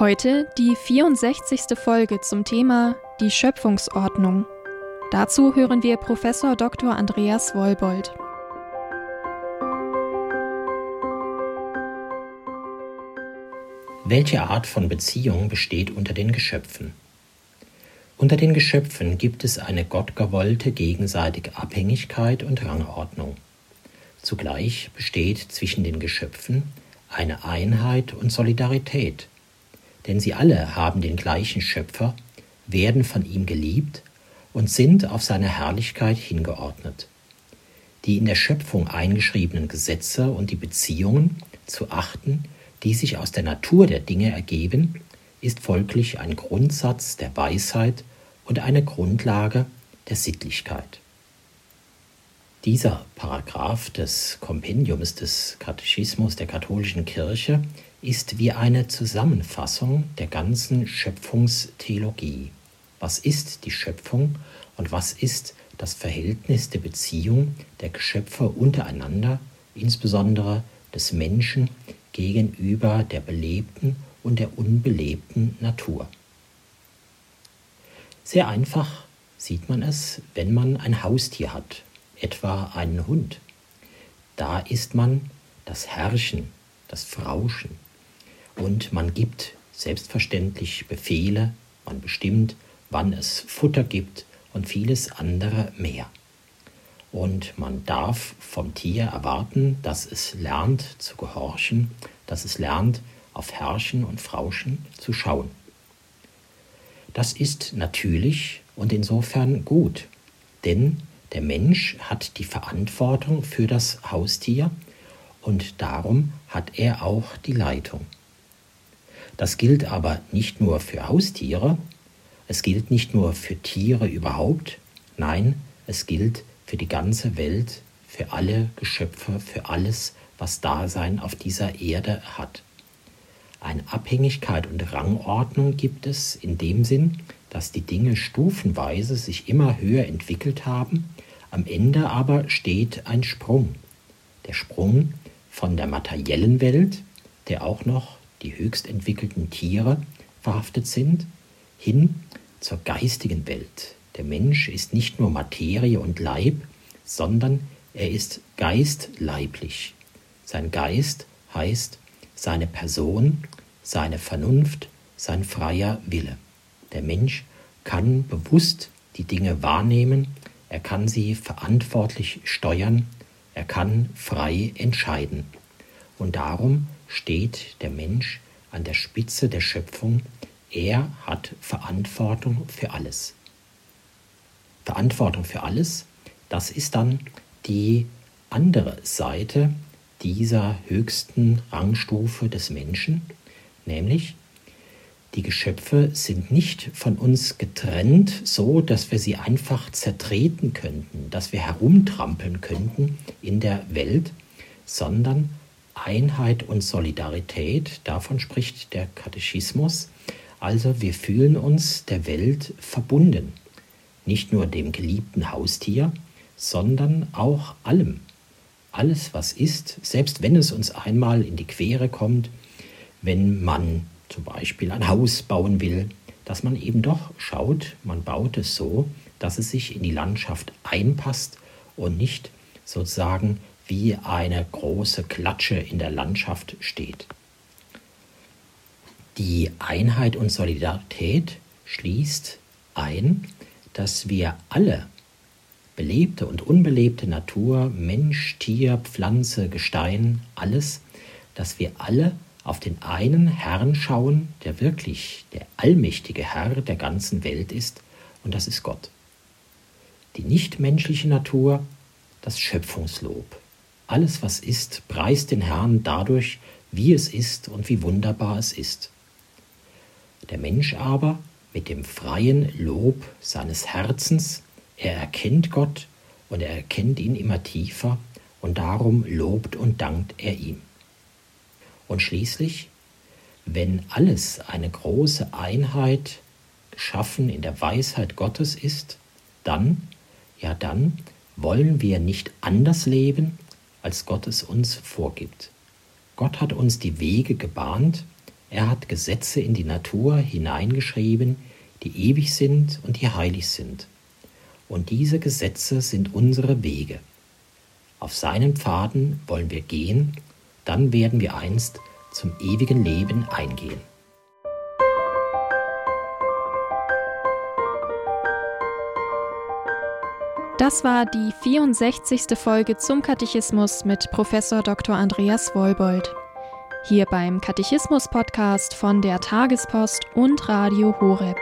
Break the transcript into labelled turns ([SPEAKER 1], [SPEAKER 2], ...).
[SPEAKER 1] Heute die 64. Folge zum Thema Die Schöpfungsordnung. Dazu hören wir Professor Dr. Andreas Wollbold.
[SPEAKER 2] Welche Art von Beziehung besteht unter den Geschöpfen? Unter den Geschöpfen gibt es eine gottgewollte gegenseitige Abhängigkeit und Rangordnung. Zugleich besteht zwischen den Geschöpfen eine Einheit und Solidarität, denn sie alle haben den gleichen Schöpfer, werden von ihm geliebt und sind auf seine Herrlichkeit hingeordnet. Die in der Schöpfung eingeschriebenen Gesetze und die Beziehungen zu achten, die sich aus der Natur der Dinge ergeben, ist folglich ein Grundsatz der Weisheit und eine Grundlage der Sittlichkeit. Dieser Paragraph des Kompendiums des Katechismus der katholischen Kirche ist wie eine Zusammenfassung der ganzen Schöpfungstheologie. Was ist die Schöpfung und was ist das Verhältnis der Beziehung der Geschöpfe untereinander, insbesondere des Menschen gegenüber der belebten und der unbelebten Natur? Sehr einfach sieht man es, wenn man ein Haustier hat, etwa einen Hund. Da ist man das Herrschen, das Frauschen, und man gibt selbstverständlich Befehle, man bestimmt, wann es Futter gibt und vieles andere mehr. Und man darf vom Tier erwarten, dass es lernt zu gehorchen, dass es lernt, auf Herrschen und Frauschen zu schauen. Das ist natürlich und insofern gut, denn der Mensch hat die Verantwortung für das Haustier und darum hat er auch die Leitung. Das gilt aber nicht nur für Haustiere, es gilt nicht nur für Tiere überhaupt, nein, es gilt für die ganze Welt, für alle Geschöpfe, für alles, was Dasein auf dieser Erde hat. Eine Abhängigkeit und Rangordnung gibt es in dem Sinn, dass die Dinge stufenweise sich immer höher entwickelt haben, am Ende aber steht ein Sprung. Der Sprung von der materiellen Welt, der auch noch die höchst entwickelten Tiere verhaftet sind, hin zur geistigen Welt. Der Mensch ist nicht nur Materie und Leib, sondern er ist geistleiblich. Sein Geist heißt seine Person, seine Vernunft, sein freier Wille. Der Mensch kann bewusst die Dinge wahrnehmen, er kann sie verantwortlich steuern, er kann frei entscheiden. Und darum steht der Mensch an der Spitze der Schöpfung. Er hat Verantwortung für alles. Verantwortung für alles, das ist dann die andere Seite dieser höchsten Rangstufe des Menschen, nämlich die Geschöpfe sind nicht von uns getrennt, so dass wir sie einfach zertreten könnten, dass wir herumtrampeln könnten in der Welt, sondern Einheit und Solidarität, davon spricht der Katechismus. Also wir fühlen uns der Welt verbunden, nicht nur dem geliebten Haustier, sondern auch allem. Alles, was ist, selbst wenn es uns einmal in die Quere kommt, wenn man zum Beispiel ein Haus bauen will, dass man eben doch schaut, man baut es so, dass es sich in die Landschaft einpasst und nicht sozusagen wie eine große Klatsche in der Landschaft steht. Die Einheit und Solidarität schließt ein, dass wir alle belebte und unbelebte Natur, Mensch, Tier, Pflanze, Gestein, alles, dass wir alle auf den einen Herrn schauen, der wirklich der allmächtige Herr der ganzen Welt ist, und das ist Gott. Die nichtmenschliche Natur, das Schöpfungslob, alles, was ist, preist den Herrn dadurch, wie es ist und wie wunderbar es ist. Der Mensch aber mit dem freien Lob seines Herzens, er erkennt Gott und er erkennt ihn immer tiefer und darum lobt und dankt er ihm. Und schließlich, wenn alles eine große Einheit geschaffen in der Weisheit Gottes ist, dann, ja dann, wollen wir nicht anders leben, als Gott es uns vorgibt. Gott hat uns die Wege gebahnt, er hat Gesetze in die Natur hineingeschrieben, die ewig sind und die heilig sind. Und diese Gesetze sind unsere Wege. Auf seinen Pfaden wollen wir gehen, dann werden wir einst zum ewigen Leben eingehen.
[SPEAKER 1] Das war die 64. Folge zum Katechismus mit Professor Dr. Andreas Wollbold. Hier beim Katechismus-Podcast von der Tagespost und Radio Horeb.